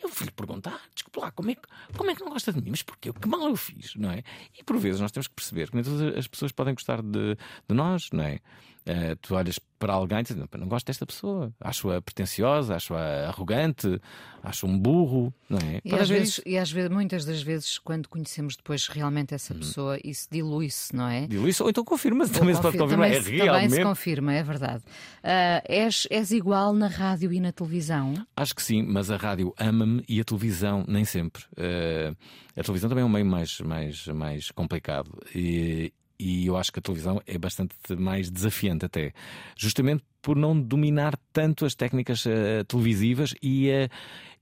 Eu fui-lhe perguntar, desculpe lá, como é, que, como é que não gosta de mim? Mas porquê? Que mal eu fiz, não é? E por vezes nós temos que perceber que nem todas as pessoas podem gostar de, de nós, não é? Uh, tu olhas para alguém e dizes, não, não gosto desta pessoa, acho-a pretenciosa, acho-a arrogante, acho um burro, não é? E às, vezes, e às vezes, muitas das vezes, quando conhecemos depois realmente essa hum. pessoa, isso dilui-se, não é? Dilui-se, ou então confirma-se, também se pode confirmar. Também, é realmente... também se confirma, é verdade. Uh, és, és igual na rádio e na televisão? Acho que sim, mas a rádio ama-me e a televisão nem sempre. Uh, a televisão também é um meio mais, mais, mais complicado. E, e eu acho que a televisão é bastante mais desafiante até, justamente por não dominar tanto as técnicas uh, televisivas e, uh,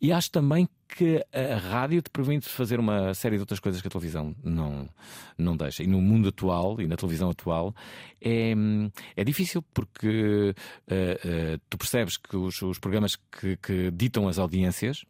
e acho também que a rádio te permite fazer uma série de outras coisas que a televisão não, não deixa. E no mundo atual e na televisão atual é, é difícil porque uh, tu percebes que os, os programas que, que ditam as audiências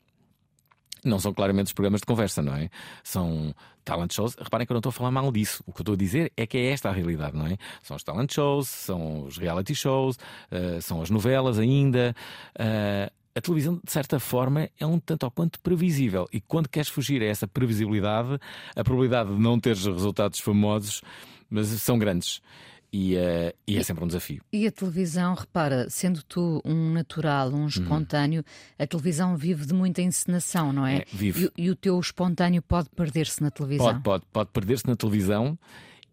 não são claramente os programas de conversa, não é? São talent shows. Reparem que eu não estou a falar mal disso. O que eu estou a dizer é que é esta a realidade, não é? São os talent shows, são os reality shows, uh, são as novelas ainda. Uh, a televisão, de certa forma, é um tanto ou quanto previsível. E quando queres fugir a essa previsibilidade, a probabilidade de não teres resultados famosos mas são grandes. E, uh, e, é sempre um desafio. E a televisão, repara, sendo tu um natural, um uhum. espontâneo, hum. a televisão vive de muita encenação, não é? é vive. E, e, o teu espontâneo pode perder-se na televisão? Pode, pode, pode perder-se na televisão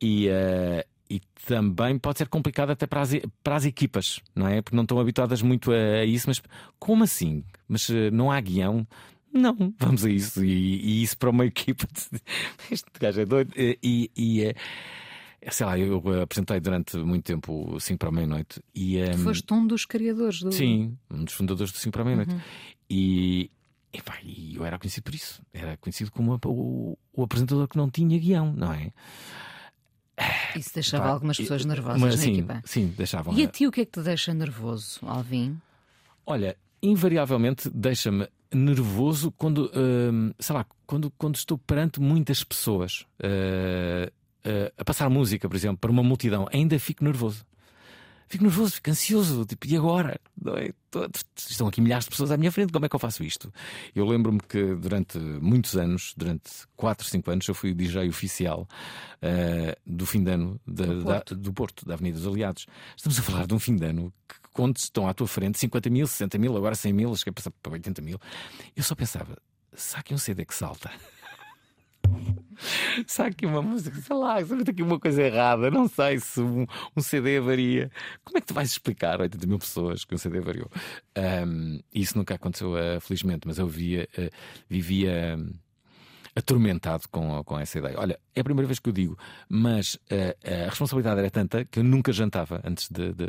e, uh, e também pode ser complicado até para as, para as equipas, não é? Porque não estão habituadas muito a, a isso, mas como assim? Mas uh, não há guião? Não, vamos a isso. E, e isso para uma [laughs] equipa. este gajo é doido. E. e é, sei lá, eu apresentei durante muito tempo o 5 para a meia-noite e. Um, Foste um dos criadores do. Sim, um dos fundadores do 5 para a meia-noite. Uhum. E, e eu era conhecido por isso. Era conhecido como o, o apresentador que não tinha guião, não é? Isso deixava algumas pessoas nervosas mas, na sim, equipa. Sim, deixavam. E a ti o que é que te deixa nervoso, Alvin? Olha, invariavelmente deixa-me nervoso quando, uh, sei lá, quando, quando estou perante muitas pessoas. Uh, uh, a passar música, por exemplo, para uma multidão, ainda fico nervoso. Fico nervoso, fico ansioso, tipo, e agora? É? Estão aqui milhares de pessoas à minha frente, como é que eu faço isto? Eu lembro-me que durante muitos anos, durante 4, 5 anos, eu fui o DJ oficial uh, do fim de ano do, Porto. Da, do Porto, da Avenida dos Aliados. Estamos a falar de um fim de ano que, quando estão à tua frente 50 mil, 60 mil, agora 100 mil, cheguei a passar para 80 mil. Eu só pensava, saque um CD que salta. Sabe aqui uma música, sei lá, se aqui uma coisa errada, não sei se um, um, CD avaria. Como é que tu vais explicar a 80 mil pessoas que um CD avariou? Um, isso nunca aconteceu, uh, felizmente, mas eu via, uh, vivia. Um, atormentado com, com essa ideia. Olha, é a primeira vez que eu digo, mas uh, a responsabilidade era tanta que eu nunca jantava antes de, de,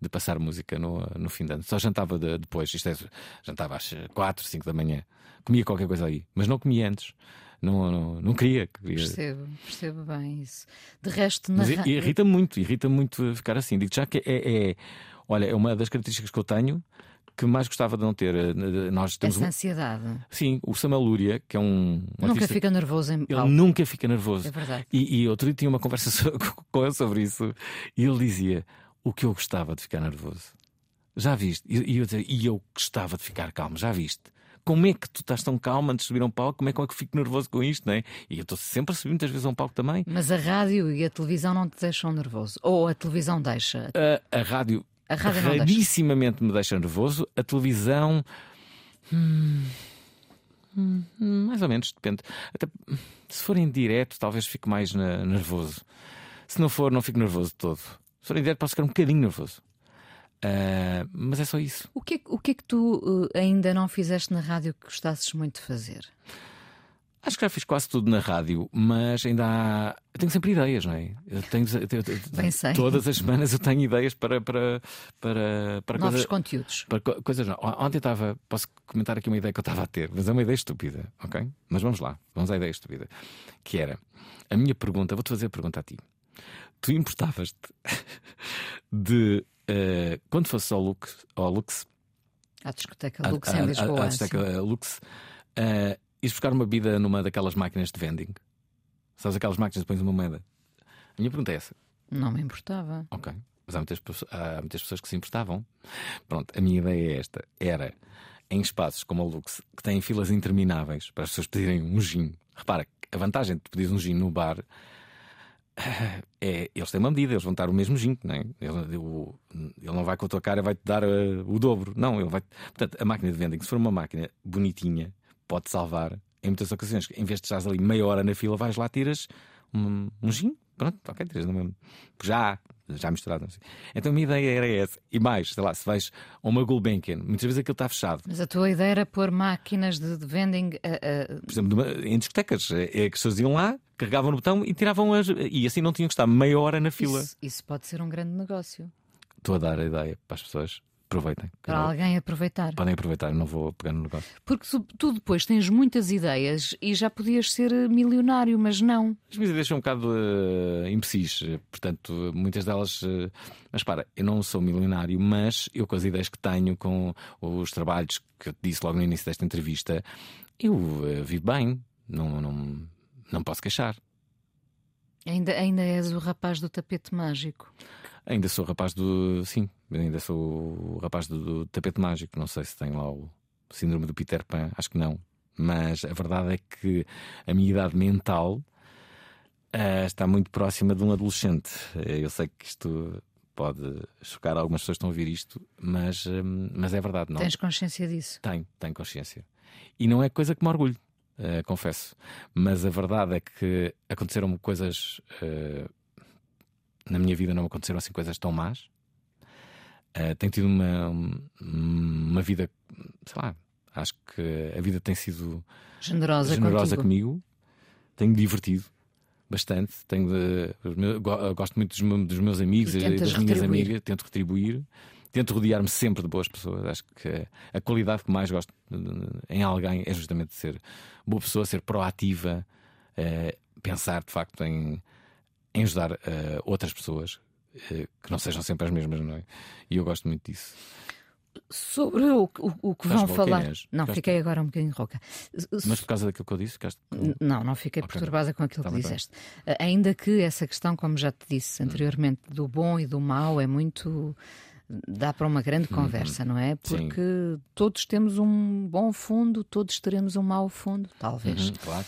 de passar música no, no fim de ano. Só jantava de, depois, isto é, jantava às 4, 5 da manhã. Comia qualquer coisa aí, mas não comia antes não, não, não queria, queria. Percebo, percebo bem isso. De resto, na... Mas irrita muito, irrita muito ficar assim. Digo já que é, é, olha, é uma das características que eu tenho que mais gostava de não ter. Eh, nós temos Essa ansiedade. Sim, o Samuel Lúria, que é um. um nunca fica nervoso em Ele nunca fica nervoso. É verdade. E, e outro dia tinha uma conversa [laughs] com ele sobre isso e ele dizia: O que eu gostava de ficar nervoso. Já viste? E eu, eu, e eu gostava de ficar calmo, já viste? Como é que tu estás tão calmo antes de subir a um palco? Como é que eu fico nervoso com isto, não é? E eu estou sempre a subir muitas vezes a um palco também. Mas a rádio e a televisão não te deixam nervoso? Ou a televisão deixa? A, a rádio, a rádio rarissimamente deixa. me deixa nervoso. A televisão. Hum, hum, mais ou menos, depende. Até, se for em direto, talvez fique mais na, nervoso. Se não for, não fico nervoso todo. Se for em direto, posso ficar um bocadinho nervoso. Uh, mas é só isso. O que, o que é que tu uh, ainda não fizeste na rádio que gostasses muito de fazer? Acho que já fiz quase tudo na rádio, mas ainda há. Eu tenho sempre ideias, não é? Eu tenho, eu. Todas as semanas eu tenho ideias para. para, para, para Novos coisa, conteúdos. Para coisas. Ontem estava. Posso comentar aqui uma ideia que eu estava a ter, mas é uma ideia estúpida, ok? Mas vamos lá, vamos à ideia estúpida. Que era. A minha pergunta, vou-te fazer a pergunta a ti. Tu importavas-te [laughs] de uh, quando fosse ao Lux, ao Lux à discoteca Lux a, em Lisboa. À discoteca Lux, uh, buscar uma bebida numa daquelas máquinas de vending. Sabes aquelas máquinas que pões uma moeda? A minha pergunta é essa. Não me importava. Ok. Mas há muitas, há muitas pessoas que se importavam. Pronto, a minha ideia é esta: era em espaços como o Lux, que têm filas intermináveis para as pessoas pedirem um gin. Repara, a vantagem de pedir um gin no bar [coughs] é, eles têm uma medida, eles vão dar o mesmo gin, não é? ele, o, ele não vai com a tua cara, vai-te dar uh, o dobro. Não, ele vai. Portanto, a máquina de vending, se for uma máquina bonitinha, pode salvar em muitas ocasiões. Em vez de estás ali meia hora na fila, vais lá, tiras um, um gin, pronto, ok, tiras no mesmo. Já, já misturado. Então a minha ideia era essa. E mais, sei lá, se vais a uma Gulbenkian, muitas vezes aquilo está fechado. Mas a tua ideia era pôr máquinas de, de vending. Uh, uh... Por exemplo, em discotecas, é, é que as pessoas iam lá, carregavam no botão e tiravam as. E assim não tinham que estar meia hora na fila. Isso, isso pode ser um grande negócio. Estou a dar a ideia para as pessoas aproveitem. Para alguém aproveitar. Podem aproveitar, não vou pegar no negócio. Porque tu depois tens muitas ideias e já podias ser milionário, mas não. As minhas ideias são um bocado uh, imbecis, portanto, muitas delas. Uh, mas para, eu não sou milionário, mas eu com as ideias que tenho, com os trabalhos que eu te disse logo no início desta entrevista, eu uh, vivo bem, não, não, não posso queixar. Ainda, ainda és o rapaz do tapete mágico. Ainda sou rapaz do. Sim, ainda sou o rapaz do, do, tapete mágico. Não sei se tem lá o síndrome do Peter Pan, acho que não. Mas a verdade é que a minha idade mental uh, está muito próxima de um adolescente. Eu sei que isto pode chocar algumas pessoas que estão a ouvir isto, mas, um, mas é verdade. Não? Tens consciência disso? Tenho, tenho consciência. E não é coisa que me orgulho, uh, confesso. Mas a verdade é que aconteceram coisas. Uh, na minha vida não aconteceram assim coisas tão más. Uh, tenho tido uma, uma vida, sei lá, acho que a vida tem sido generosa, generosa comigo. Tenho divertido bastante. Tenho de, gosto muito dos, meus amigos e, e das minhas amigas. Tento retribuir. Tento rodear-me sempre de boas pessoas. Acho que a qualidade que mais gosto em alguém é justamente ser boa pessoa, ser proativa, uh, pensar de facto em em ajudar uh, outras pessoas uh, que não sejam sempre as mesmas, não é? E eu gosto muito disso. Sobre o, o, o que vão falar. Não, fiquei agora um bocadinho rouca. Mas por causa daquilo que eu disse? Ficaste... Não, não fiquei okay. perturbada com aquilo tá que disseste. Bem. Eh, ainda que essa questão, como já te disse anteriormente, do bom e do mau é muito dá para uma grande uhum. conversa, uhum. não é? Porque Sim. todos temos um bom fundo, todos teremos um mau fundo, talvez. Uhum, claro.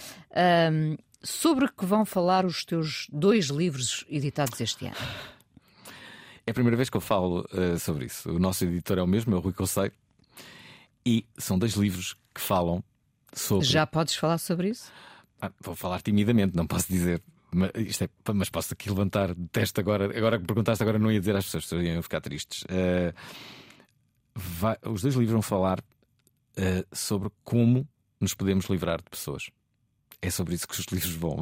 Um, sobre que vão falar os teus dois livros editados este ano? É a primeira vez que eu falo uh, sobre isso. O nosso editor é o mesmo, é o Rui Conceito. E são dois livros que falam sobre. Já podes falar sobre isso? Ah, vou falar timidamente, não posso dizer. Mas, isto é, mas posso aqui levantar de teste agora. Agora que perguntaste, agora não ia dizer às pessoas, as pessoas iam ficar tristes. Uh, vai, os dois livros vão falar uh, sobre como nos podemos livrar de pessoas. É sobre isso que os [laughs] livros vão,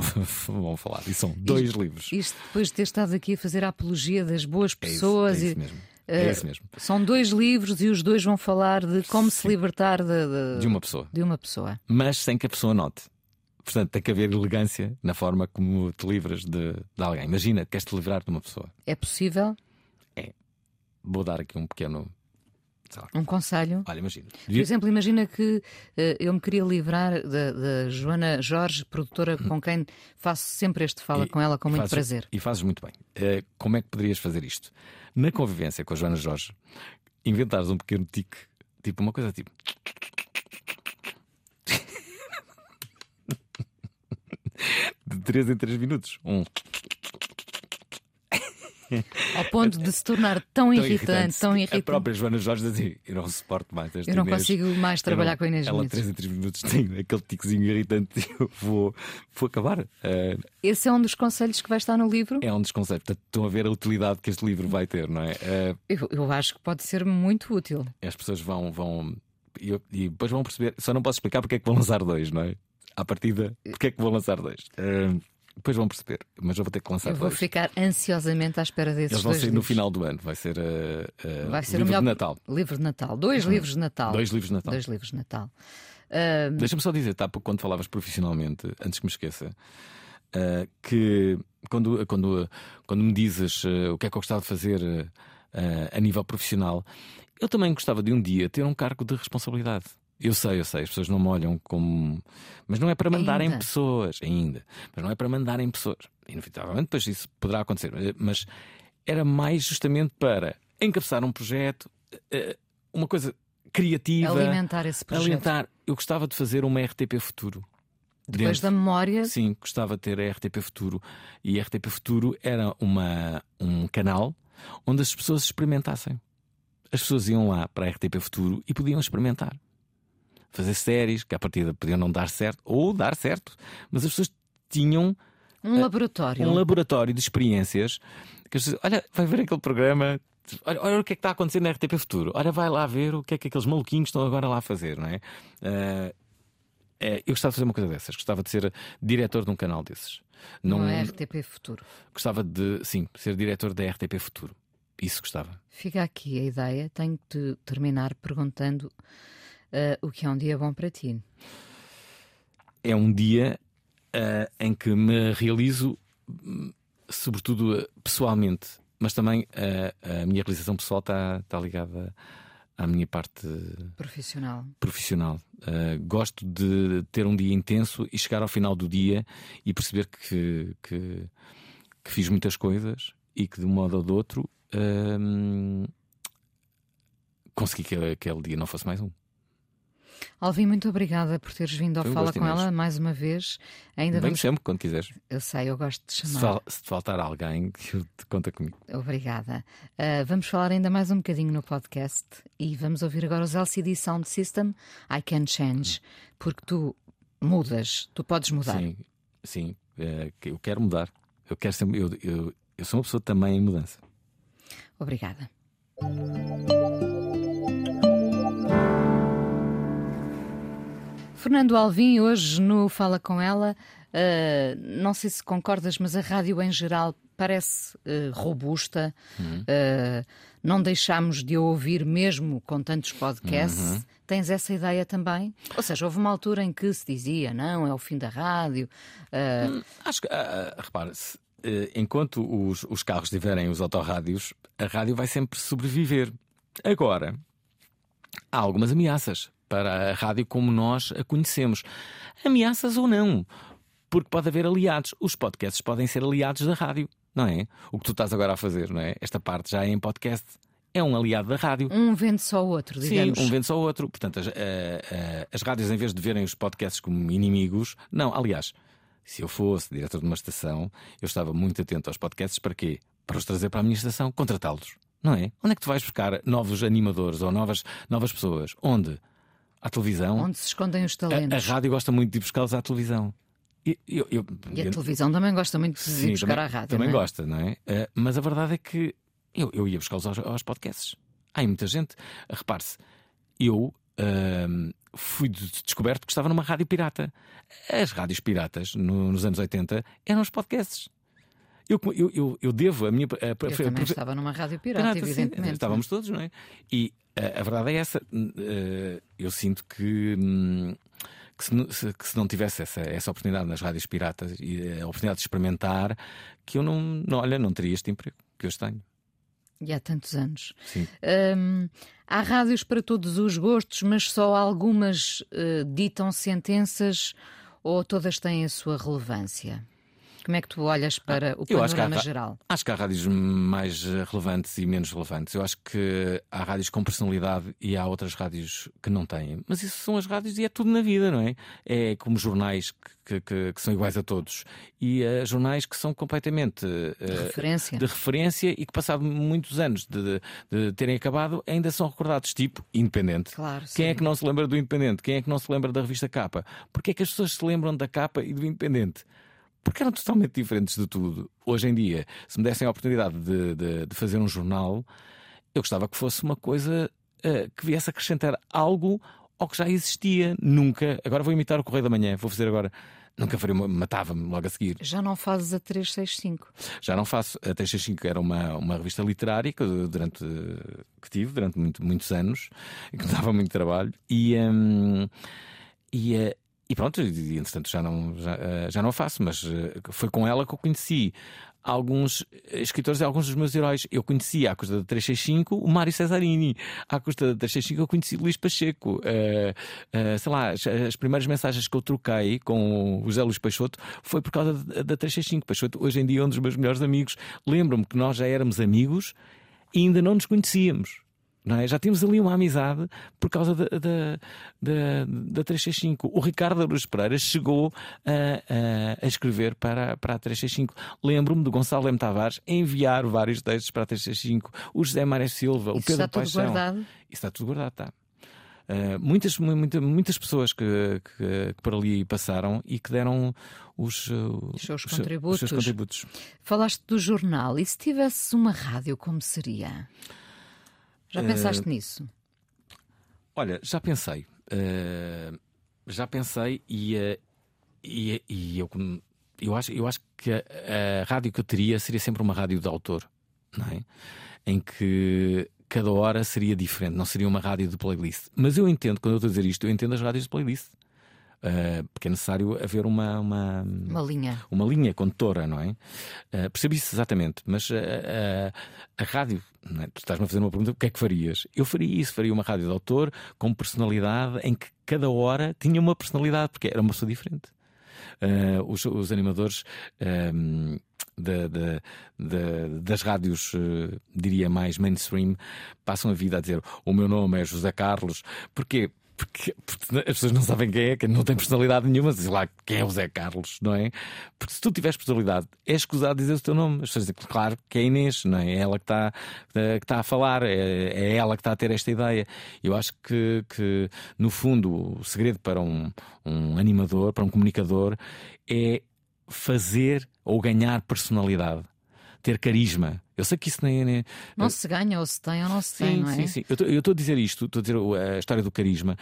vão falar. E são dois isto, livros. Isto depois de ter estado aqui a fazer a apologia das boas pessoas. É isso, é isso mesmo. É isso mesmo. Uh, são dois livros e os dois vão falar de como Sim. se libertar de, de, de, uma pessoa. De uma pessoa. Mas sem que a pessoa note. Portanto, tem que haver elegância na forma como te livras de, de alguém. Imagina, queres te livrar de uma pessoa. É possível? É. Vou dar aqui um pequeno um conselho? Olha, imagina. Por exemplo, imagina que uh, eu me queria livrar da, Joana Jorge, produtora com quem faço sempre este fala e, com ela com muito fazes, prazer. E fazes muito bem. Uh, como é que poderias fazer isto? Na convivência com a Joana Jorge, inventares um pequeno tique, tipo uma coisa tipo. [laughs] de 3 em 3 minutos. Um. Ao ponto de se tornar tão, tão irritante, irritante, tão irritante. A própria Joana Jorge dizia: Eu não suporto mais esta Eu não Inês. consigo mais trabalhar não, com a Inês Ela, 3 em 3 minutos, tem aquele ticozinho irritante. [laughs] Eu vou, vou acabar. Uh, Esse é um dos conselhos que vai estar no livro? É um dos conselhos. Portanto, estão a ver a utilidade que este livro vai ter, não é? Uh, eu, eu acho que pode ser muito útil. As pessoas vão. vão e, e depois vão perceber. Só não posso explicar porque é que vão lançar dois, não é? À partida, porque é que vão lançar dois. Uh, depois vão perceber, mas eu vou ter que lançar Eu vou dois. ficar ansiosamente à espera desses Eles vão sair no final do ano, vai ser, uh, uh, vai ser livro o melhor... de Natal. Livro de Natal. Dois uhum. livros de Natal. Dois livros de Natal. Dois livros de Natal. Uh... Deixa-me só dizer, tá, quando falavas profissionalmente, antes que me esqueça, uh, que quando, quando, quando me dizes o que é que eu gostava de fazer a nível profissional, eu também gostava de um dia ter um cargo de responsabilidade. Eu sei, eu sei, as pessoas não me olham como. Mas não é para mandarem ainda. pessoas, ainda. Mas não é para mandarem pessoas. Inevitavelmente, depois isso poderá acontecer. Mas era mais justamente para encabeçar um projeto, eh, uma coisa criativa. Alimentar esse projeto. Alimentar. Eu gostava de fazer uma RTP Futuro. Depois da memória, Sim, gostava de ter a RTP Futuro. E a RTP Futuro era uma, um canal onde as pessoas experimentassem. As pessoas iam lá para a RTP Futuro e podiam experimentar. Fazer séries que à partida podiam não dar certo ou dar certo, mas as pessoas tinham um laboratório. um laboratório de experiências. Que as pessoas, olha, vai ver aquele programa. Olha, olha o que é que está a acontecer na RTP Futuro. Olha, vai lá ver o que é que aqueles maluquinhos estão agora lá a fazer, não é? Ah, é, eu gostava de fazer uma coisa dessas. Gostava de ser diretor de um canal desses. Não Não é RTP Futuro. Gostava de, sim, ser diretor da RTP Futuro. Isso gostava. Fica aqui a ideia. Tenho que te terminar perguntando ah, o que é um dia bom para ti. É um dia ah, em que me realizo, hum, sobretudo ah, pessoalmente, mas também a minha realização pessoal está, está ligada à minha parte Profissional. profissional. Uh, gosto de ter um dia intenso e chegar ao final do dia e perceber que, que, que fiz muitas coisas e que de um modo ou de outro hum, consegui que aquele dia não fosse mais um. Alvin, muito obrigada por teres vindo ao Foi um Fala gosto com imenso. ela mais uma vez. Ainda Vem vamos... sempre quando quiseres. Eu sei, eu gosto de Se, chamar. fal- se te faltar alguém, [laughs] conta comigo. Obrigada. Ah, vamos falar ainda mais um bocadinho no podcast e vamos ouvir agora os LCD Sound System I Can Change, porque tu mudas, tu podes mudar. Sim, sim. eh, que eu quero mudar. Eu quero sempre. Eu, eu, eu sou uma pessoa também em mudança. Obrigada. Fernando Alvim, hoje no Fala Com Ela, ah, não sei se concordas, mas a rádio em geral parece ah, robusta. Ah, não deixámos de a ouvir mesmo com tantos podcasts. Tens essa ideia também? Ou seja, houve uma altura em que se dizia, não, é o fim da rádio. ah, Acho que, ah, repara, se, enquanto os, os carros tiverem os autorrádios, a rádio vai sempre sobreviver. Agora, há algumas ameaças para a rádio como nós a conhecemos. Ameaças ou não, porque pode haver aliados. Os podcasts podem ser aliados da rádio, não é? O que tu estás agora a fazer, não é? Esta parte já é em podcast. É um aliado da rádio. um vende só o outro, digamos. Sim, um vende só o outro. Portanto, as, eh, eh, as rádios, em vez de verem os podcasts como inimigos, não, aliás, se eu fosse diretor de uma estação, eu estava muito atento aos podcasts para quê? Para os trazer para a minha estação, contratá-los. Não é? Onde é que tu vais buscar novos animadores ou novas, novas pessoas? Onde? À televisão? Onde se escondem os A, a talentos. rádio gosta muito de ir buscá-los à televisão. E, eu- eu- E a eu- televisão também gosta muito de Sim, ir buscar também, à rádio. Também não é? gosta, não é? Eh, mas a verdade é que eu, eu ia buscá-los aos, aos podcasts. Há aí muita gente. Repare-se, eu ahm, fui de- descoberto que estava numa rádio pirata. As rádios piratas, no- nos anos 80, eram os podcasts. Eu, eu, eu, eu devo a minha. a- Eu a- também a- estava numa rádio pirata, Pirata, sim. evidentemente. Estávamos todos, não é? E a, verdade é essa. eh, eu sinto que. hum, Que se, que se não tivesse essa, essa oportunidade nas rádios piratas e a oportunidade de experimentar, que eu não, não, olha, não teria este emprego que hoje tenho. E há tantos anos. Sim. Hum, há rádios para todos os gostos, mas só algumas eh, ditam sentenças ou todas têm a sua relevância? Como é que tu olhas para o acho panorama ra- geral? Acho que há rádios mais eh, relevantes e menos relevantes. Eu acho que há rádios com personalidade e há outras rádios que não têm. Mas isso são as rádios e é tudo na vida, não é? É como jornais que, que- que são iguais a todos. E eh, jornais que são completamente eh, Referência. de referência e que, passado muitos anos de, de terem acabado, ainda são recordados, tipo Independente. Claro, Quem é que não se lembra do Independente? Quem é que não se lembra da revista Capa? Porquê é que as pessoas se lembram da Capa e do Independente? Porque eram totalmente diferentes de tudo. Hoje em dia, se me dessem a oportunidade de, de- de fazer um jornal, eu gostava que fosse uma coisa eh, que viesse acrescentar algo ao que já existia. Nunca. Agora vou imitar o Correio da Manhã, vou fazer agora. Nunca faria uma. Matava-me logo a seguir. Já não fazes a 365. Já não faço. A 365 era uma, uma revista literária que, durante, que tive durante muito- muitos anos e que me dava muito trabalho. E, hum, e, eh, e pronto, entretanto já não, já, eh, já não faço, mas eh, foi com ela que eu conheci alguns escritores e alguns dos meus heróis. Eu conheci à custa da 365 o Mário Cesarini, à custa da 365 eu conheci Luís Pacheco. Eh, eh, sei lá, as, as primeiras mensagens que eu troquei com o José Luís Peixoto foi por causa da, da 365. Peixoto hoje em dia é um dos meus melhores amigos. Lembro-me que nós já éramos amigos e ainda não nos conhecíamos. Não é? Já tínhamos ali uma amizade por causa da, da, da, da 365. O Ricardo Aruz Pereira chegou a, a, a, escrever para, para a 365. Lembro-me do Gonçalo M. Tavares enviar vários textos para a 365. O José Mário Silva, Isso o Pedro está tudo Paixão. guardado? Isso está tudo guardado, está. Uh, muitas, muita, muitas pessoas que, que, que, por ali passaram e que deram os, uh, os, seus, os, contributos. os seus contributos. Falaste do jornal. E se tivesse uma rádio, como seria? Já pensaste uh, nisso? Olha, já pensei. já pensei e, e, e, eu, eu, acho, eu acho que a, a rádio que eu teria seria sempre uma rádio de autor, não é? Em que cada hora seria diferente, não seria uma rádio de playlist. Mas eu entendo, quando eu estou a dizer isto, eu entendo as rádios de playlist. Uh, porque é necessário haver uma, uma, uma linha uma linha condutora, não é? Uh, percebi isso exatamente, mas uh, a rádio, é? tu estás-me a fazer uma pergunta: o que é que farias? Eu faria isso, faria uma rádio de autor com personalidade em que cada hora tinha uma personalidade, porque era uma pessoa diferente. Os, os, animadores de, de, de, das rádios, diria mais mainstream, passam a vida a dizer o meu nome é José Carlos. Porquê? Porque, porque, as pessoas não sabem quem é, que não tem personalidade nenhuma, diz lá quem é o Zé Carlos, não é? Porque se tu tiveres personalidade, é escusado dizer o teu nome. As pessoas dizem, claro que é Inês, não é? É ela que está, que está a falar, é, é ela que está a ter esta ideia. Eu acho que, que no fundo, o segredo para um, um animador, para um comunicador, é fazer ou ganhar personalidade, ter carisma. Eu sei que isso nem. nem... Não se ganha, ou se tem, ou não se sim, tem, não é? Sim, sim. Eu estou a dizer isto, estou a dizer a história do carisma,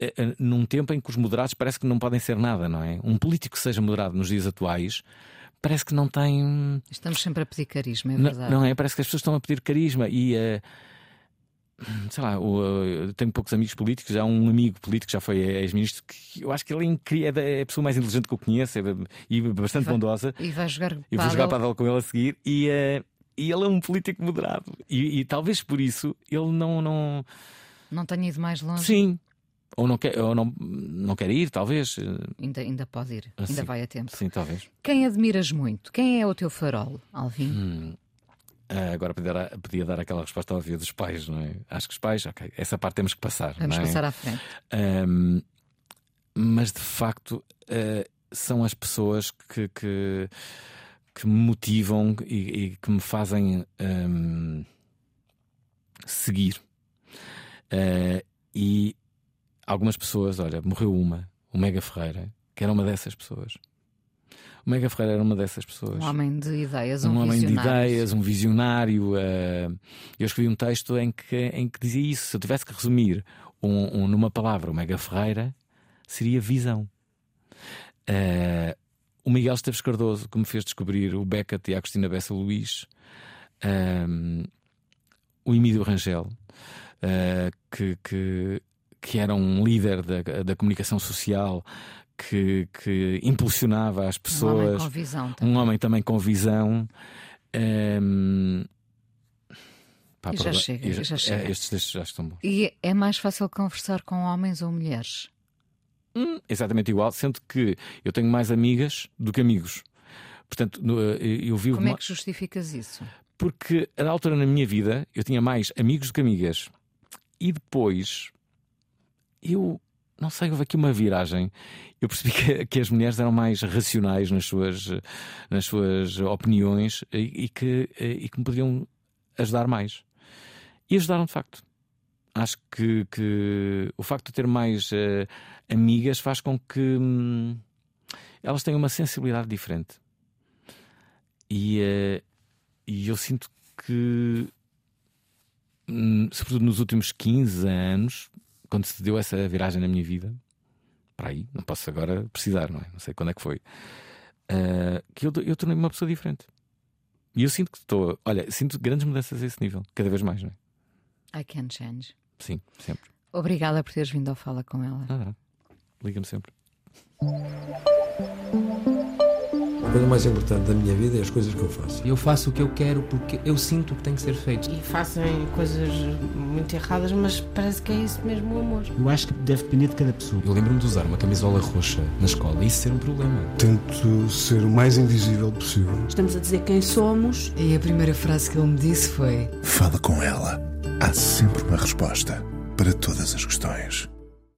eh, eh, num tempo em que os moderados parece que não podem ser nada, não é? Um político que seja moderado nos dias atuais parece que não tem. Estamos sempre a pedir carisma, é verdade. Não, não é? Parece que as pessoas estão a pedir carisma e. Uh, sei lá, eu tenho poucos amigos políticos, há um amigo político já foi ex-ministro que eu acho que ele é, é a pessoa mais inteligente que eu conheço é, e bastante e vai, bondosa. E vai jogar E vou jogar padel com ele a seguir e, uh, e ele é um político moderado. E, e, talvez por isso ele não. Não, não tenha ido mais longe. Sim. Ou não quer, ou não, não quer ir, talvez. Ainda, ainda pode ir, ainda sim, vai a tempo. Sim, talvez. Quem admiras muito? Quem é o teu farol, Alvin? Hum. Uh, agora podia, podia, dar aquela resposta óbvia dos pais, não é? Acho que os pais, ok, essa parte temos que passar. Vamos é? passar à frente. Um, mas de facto uh, são as pessoas que, que, que me motivam e, e, que me fazem um, seguir. Uh, e algumas pessoas, olha, morreu uma, o Mega Ferreira, que era uma dessas pessoas. O Mega Ferreira era uma dessas pessoas. Um homem de ideias, um, um homem de ideias, um visionário. Uh, eu escrevi um texto em que, em que dizia isso. Se eu tivesse que resumir um, um, numa palavra o Mega Ferreira, seria visão. Uh, o Miguel Esteves Cardoso, que me fez descobrir o Beckett e a Agostina Bessa Luís. Um, o Emílio Rangel, uh, que, que, que era um líder da, da comunicação social, que, que impulsionava as pessoas. Um homem com visão. Também. Um homem também com visão. Um... Pá, já chega, já, já chega. É, estes textos já estão bons. E é mais fácil conversar com homens ou mulheres? Hum, exatamente igual, sendo que eu tenho mais amigas do que amigos. Portanto, eu vivo. Como é que justificas isso? Porque a altura na minha vida eu tinha mais amigos do que amigas. E depois eu não sei, houve aqui uma viragem. Eu percebi [laughs] que, que, as mulheres eram mais racionais nas suas, nas suas opiniões e, e, que, e que me podiam ajudar mais. E ajudaram de facto. Acho que, que o facto de ter mais uh, amigas faz com que hum, elas tenham uma sensibilidade diferente. E, uh, e eu sinto que, hum, sobretudo nos últimos 15 anos, quando se deu essa viragem na minha vida, para aí, não posso agora precisar, não é? Não sei quando é que foi, uh, que eu, eu tornei-me uma pessoa diferente. E eu sinto que estou, olha, sinto grandes mudanças a esse nível, cada vez mais, não é? I can change. Sim, sempre. Obrigada por teres vindo ao Fala com ela. Ah, Liga-me sempre. A coisa mais importante da minha vida é as coisas que eu faço. Eu faço o que eu quero porque eu sinto que tem que ser feito. E fazem coisas muito erradas, mas parece que é isso mesmo o amor. Eu acho que deve depender de cada pessoa. Eu lembro-me de usar uma camisola roxa na escola e isso ser um problema. Tento ser o mais invisível possível. Estamos a dizer quem somos. E a primeira frase que ele me disse foi: Fala com ela. Há sempre uma resposta para todas as questões.